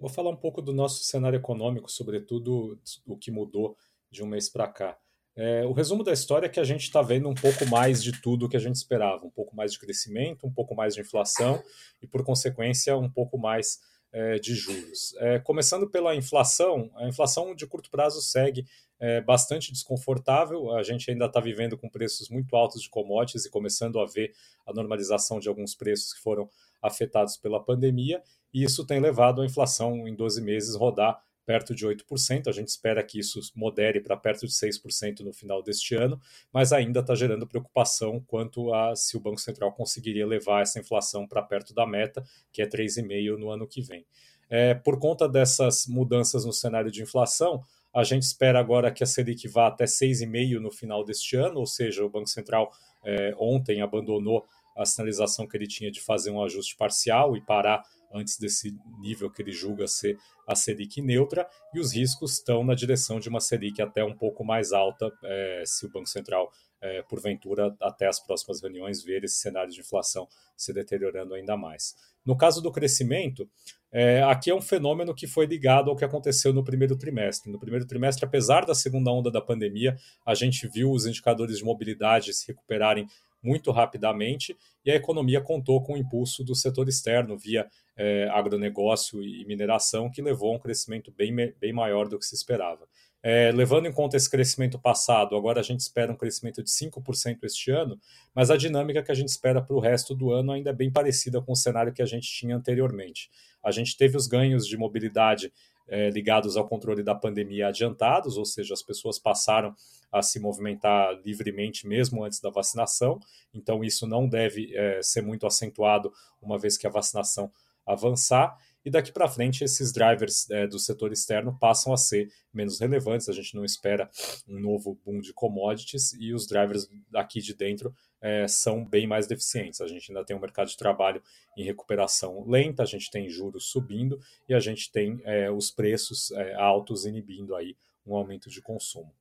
Vou falar um pouco do nosso cenário econômico, sobretudo o que mudou de um mês para cá. É, o resumo da história é que a gente está vendo um pouco mais de tudo que a gente esperava, um pouco mais de crescimento, um pouco mais de inflação e, por consequência, um pouco mais é, de juros. É, começando pela inflação, a inflação de curto prazo segue é, bastante desconfortável. A gente ainda está vivendo com preços muito altos de commodities e começando a ver a normalização de alguns preços que foram afetados pela pandemia, e isso tem levado a inflação em 12 meses rodar perto de 8%. A gente espera que isso modere para perto de 6% no final deste ano, mas ainda está gerando preocupação quanto a se o Banco Central conseguiria levar essa inflação para perto da meta, que é 3,5% no ano que vem. É, por conta dessas mudanças no cenário de inflação, a gente espera agora que a Selic vá até 6,5% no final deste ano, ou seja, o Banco Central é, ontem abandonou a sinalização que ele tinha de fazer um ajuste parcial e parar antes desse nível que ele julga ser a Selic neutra, e os riscos estão na direção de uma Selic até um pouco mais alta, é, se o Banco Central, é, porventura, até as próximas reuniões, ver esse cenário de inflação se deteriorando ainda mais. No caso do crescimento, é, aqui é um fenômeno que foi ligado ao que aconteceu no primeiro trimestre. No primeiro trimestre, apesar da segunda onda da pandemia, a gente viu os indicadores de mobilidade se recuperarem muito rapidamente e a economia contou com o impulso do setor externo via é, agronegócio e mineração, que levou a um crescimento bem, bem maior do que se esperava. É, levando em conta esse crescimento passado, agora a gente espera um crescimento de 5% este ano, mas a dinâmica que a gente espera para o resto do ano ainda é bem parecida com o cenário que a gente tinha anteriormente. A gente teve os ganhos de mobilidade é, ligados ao controle da pandemia adiantados, ou seja, as pessoas passaram a se movimentar livremente mesmo antes da vacinação, então isso não deve é, ser muito acentuado uma vez que a vacinação avançar. E daqui para frente, esses drivers é, do setor externo passam a ser menos relevantes. A gente não espera um novo boom de commodities e os drivers aqui de dentro é, são bem mais deficientes. A gente ainda tem um mercado de trabalho em recuperação lenta, a gente tem juros subindo e a gente tem é, os preços é, altos inibindo aí um aumento de consumo.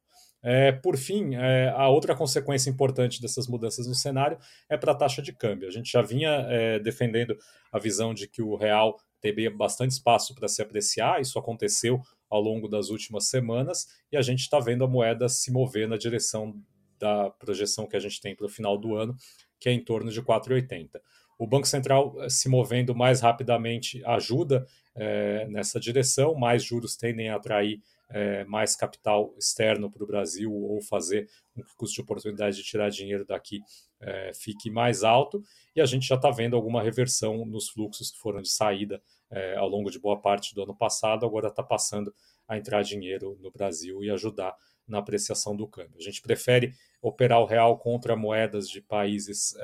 É, por fim, é, a outra consequência importante dessas mudanças no cenário é para a taxa de câmbio. A gente já vinha é, defendendo a visão de que o real teria bastante espaço para se apreciar, isso aconteceu ao longo das últimas semanas, e a gente está vendo a moeda se mover na direção da projeção que a gente tem para o final do ano, que é em torno de 4,80. O Banco Central eh, se movendo mais rapidamente ajuda é, nessa direção, mais juros tendem a atrair é, mais capital externo para o Brasil ou fazer com que o custo de oportunidade de tirar dinheiro daqui é, fique mais alto. E a gente já está vendo alguma reversão nos fluxos que foram de saída é, ao longo de boa parte do ano passado, agora está passando a entrar dinheiro no Brasil e ajudar na apreciação do câmbio. A gente prefere operar o real contra moedas de países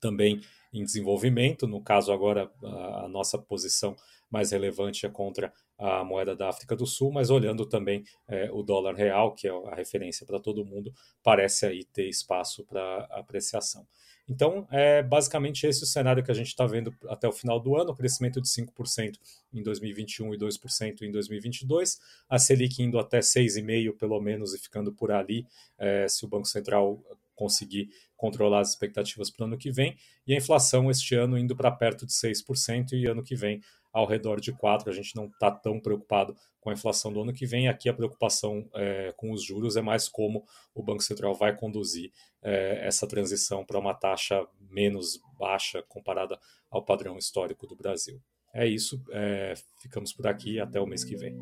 também em desenvolvimento. No caso, agora, a, nossa posição mais relevante é contra a moeda da África do Sul, mas olhando também é, o dólar real, que é a referência para todo mundo, parece aí ter espaço para apreciação. Então, é basicamente esse o cenário que a gente está vendo até o final do ano, crescimento de 5% em 2021 e 2% em 2022, a Selic indo até 6,5% pelo menos e ficando por ali, é, se o Banco Central conseguir controlar as expectativas para o ano que vem, e a inflação este ano indo para perto de 6% e ano que vem ao redor de 4%. A gente não está tão preocupado com a inflação do ano que vem. Aqui a preocupação é, com os juros é mais como o Banco Central vai conduzir é, essa transição para uma taxa menos baixa comparada ao padrão histórico do Brasil. É isso, é, ficamos por aqui até o mês que vem.